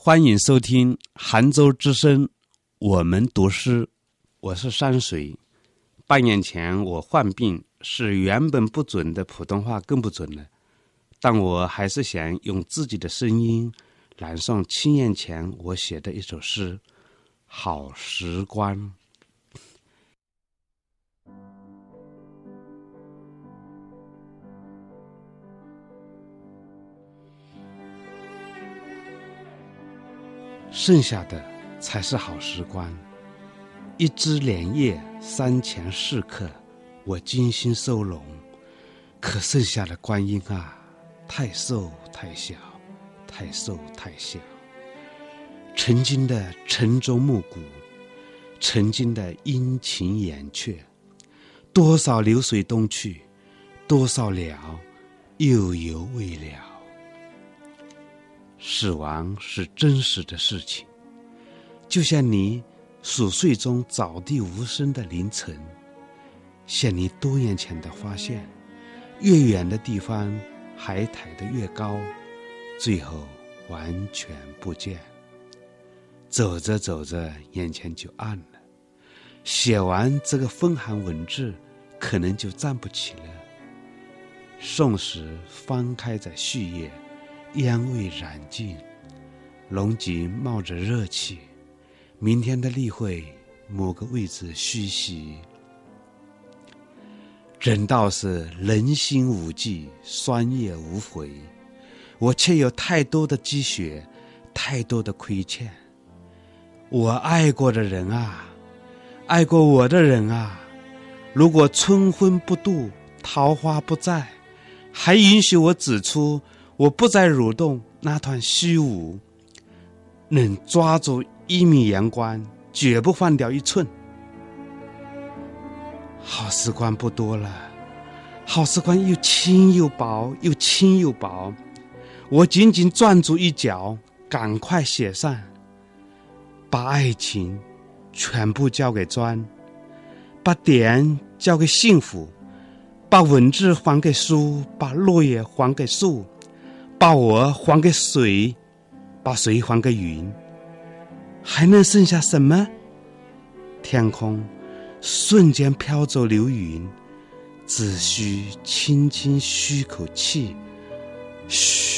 欢迎收听杭州之声，我们读诗，我是山水。半年前我患病，是原本不准的普通话更不准了，但我还是想用自己的声音朗诵七年前我写的一首诗《好时光》。剩下的才是好时光。一枝莲叶三钱四克，我精心收拢。可剩下的光阴啊，太瘦太小，太瘦太小。曾经的晨钟暮鼓，曾经的殷勤掩却，多少流水东去，多少了又犹未了。死亡是真实的事情，就像你熟睡中早地无声的凌晨，像你多年前的发现，越远的地方海抬得越高，最后完全不见。走着走着，眼前就暗了，写完这个风寒文字，可能就站不起了。宋时翻开在序页。烟味染尽，龙脊冒着热气。明天的例会，某个位置虚席。人道是人心无忌，酸叶无悔。我却有太多的积雪，太多的亏欠。我爱过的人啊，爱过我的人啊，如果春分不度，桃花不在，还允许我指出。我不再蠕动那团虚无，能抓住一米阳光，绝不放掉一寸。好时光不多了，好时光又轻又薄，又轻又薄。我紧紧攥住一角，赶快写上，把爱情全部交给砖，把点交给幸福，把文字还给书，把落叶还给树。把我还给水，把水还给云，还能剩下什么？天空瞬间飘走流云，只需轻轻吁口气，嘘。